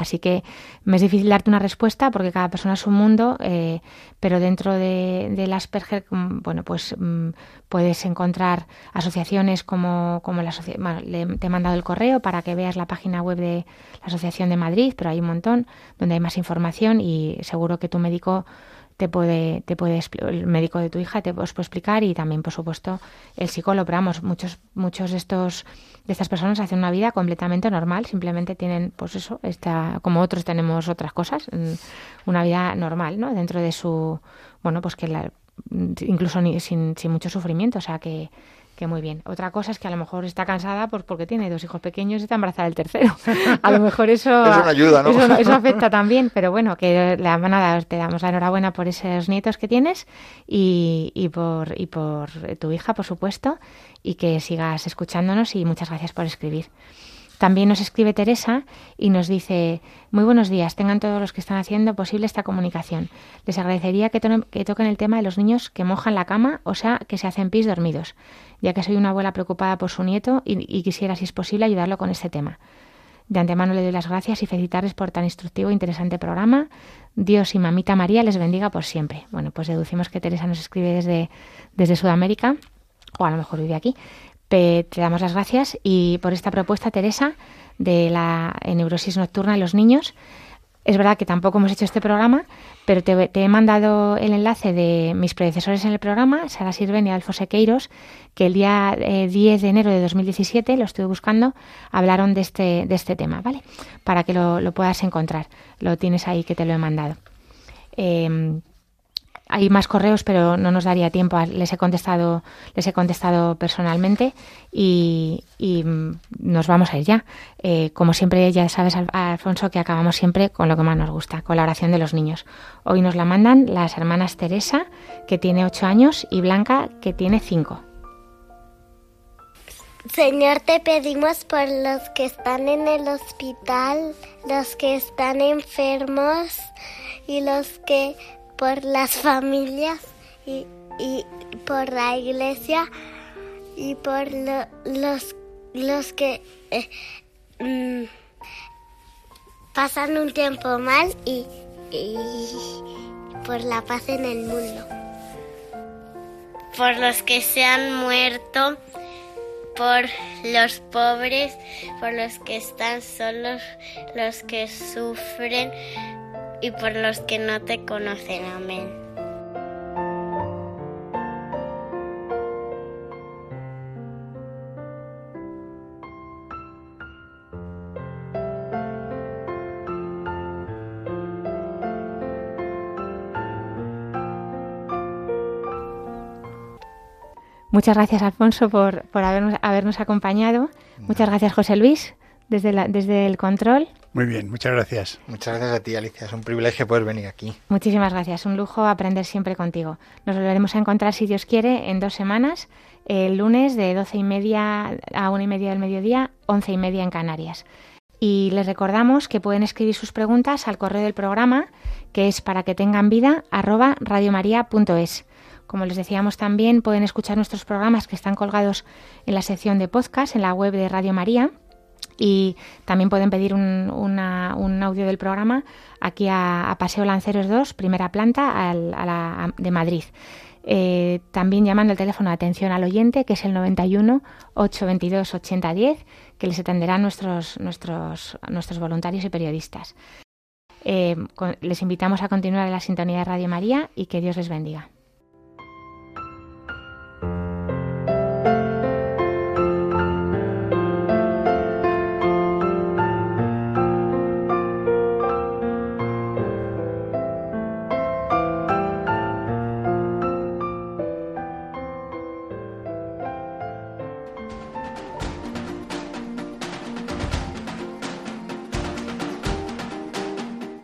Así que me es difícil darte una respuesta porque cada persona es un mundo, eh, pero dentro de, del Asperger, mm, bueno, pues mm, puedes encontrar asociaciones como, como la bueno, te he mandado el correo para que veas la página web de la Asociación de Madrid, pero hay un montón donde hay más información y seguro que tu médico te puede, te puede el médico de tu hija te puede explicar y también, por supuesto, el psicólogo. Pero vamos, muchos, muchos de estos de estas personas hacen una vida completamente normal, simplemente tienen, pues eso, esta, como otros tenemos otras cosas, mm, una vida normal, ¿no? Dentro de su, bueno, pues que la, incluso sin, sin mucho sufrimiento, o sea que que muy bien. Otra cosa es que a lo mejor está cansada pues porque tiene dos hijos pequeños y está embarazada el tercero. [laughs] A lo mejor eso, ayuda, ¿no? eso, [laughs] afecta también, pero bueno, que la nada, te damos la enhorabuena por esos nietos que tienes y, y, por, y por tu hija, por supuesto, y que sigas escuchándonos y muchas gracias por escribir. También nos escribe Teresa y nos dice, muy buenos días, tengan todos los que están haciendo posible esta comunicación. Les agradecería que, toquen el tema de los niños que mojan la cama, o sea, que se hacen pis dormidos, ya que soy una abuela preocupada por su nieto y, quisiera, si es posible, ayudarlo con este tema. De antemano le doy las gracias y felicitarles por tan instructivo e interesante programa. Dios y mamita María les bendiga por siempre. Bueno, pues deducimos que Teresa nos escribe desde, desde Sudamérica, o a lo mejor vive aquí te damos las gracias y por esta propuesta, Teresa, de la neurosis nocturna en los niños. Es verdad que tampoco hemos hecho este programa, pero te, he mandado el enlace de mis predecesores en el programa, Sara Sirven y Alfonso Sequeiros, que el día 10 eh, de enero de 2017, lo estuve buscando, hablaron de este, de este tema, ¿vale? Para que lo, lo puedas encontrar. Lo tienes ahí que te lo he mandado. Eh, hay más correos, pero no nos daría tiempo. Les he contestado, les he contestado personalmente y, nos vamos a ir ya. Eh, como siempre, ya sabes, Alfonso, que acabamos siempre con lo que más nos gusta, con la oración de los niños. Hoy nos la mandan las hermanas Teresa, que tiene ocho años, y Blanca, que tiene cinco. Señor, te pedimos por los que están en el hospital, los que están enfermos y los que por las familias y, por la iglesia y por los, los que eh, mm, pasan un tiempo mal y, y por la paz en el mundo. Por los que se han muerto, por los pobres, por los que están solos, los que sufren, y por los que no te conocen. Amén. Muchas gracias, Alfonso, por, por habernos, habernos acompañado. Muchas gracias, José Luis, desde, la, desde el control. Muy bien, muchas gracias. Muchas gracias a ti, Alicia. Es un privilegio poder venir aquí. Muchísimas gracias. Un lujo aprender siempre contigo. Nos volveremos a encontrar, si Dios quiere, en dos semanas, el lunes de doce y media a una y media del mediodía, once y media en Canarias. Y les recordamos que pueden escribir sus preguntas al correo del programa, que es para que tengan vida, arroba radiomaria.es. Como les decíamos también, pueden escuchar nuestros programas que están colgados en la sección de podcast en la web de Radio María Y también pueden pedir un, audio del programa aquí a, Paseo Lanceros 2, primera planta de Madrid. Eh, también llamando el teléfono de atención al oyente, que es el 91 822 8010, que les atenderán nuestros, nuestros, voluntarios y periodistas. Eh, les invitamos a continuar en la sintonía de Radio María y que Dios les bendiga.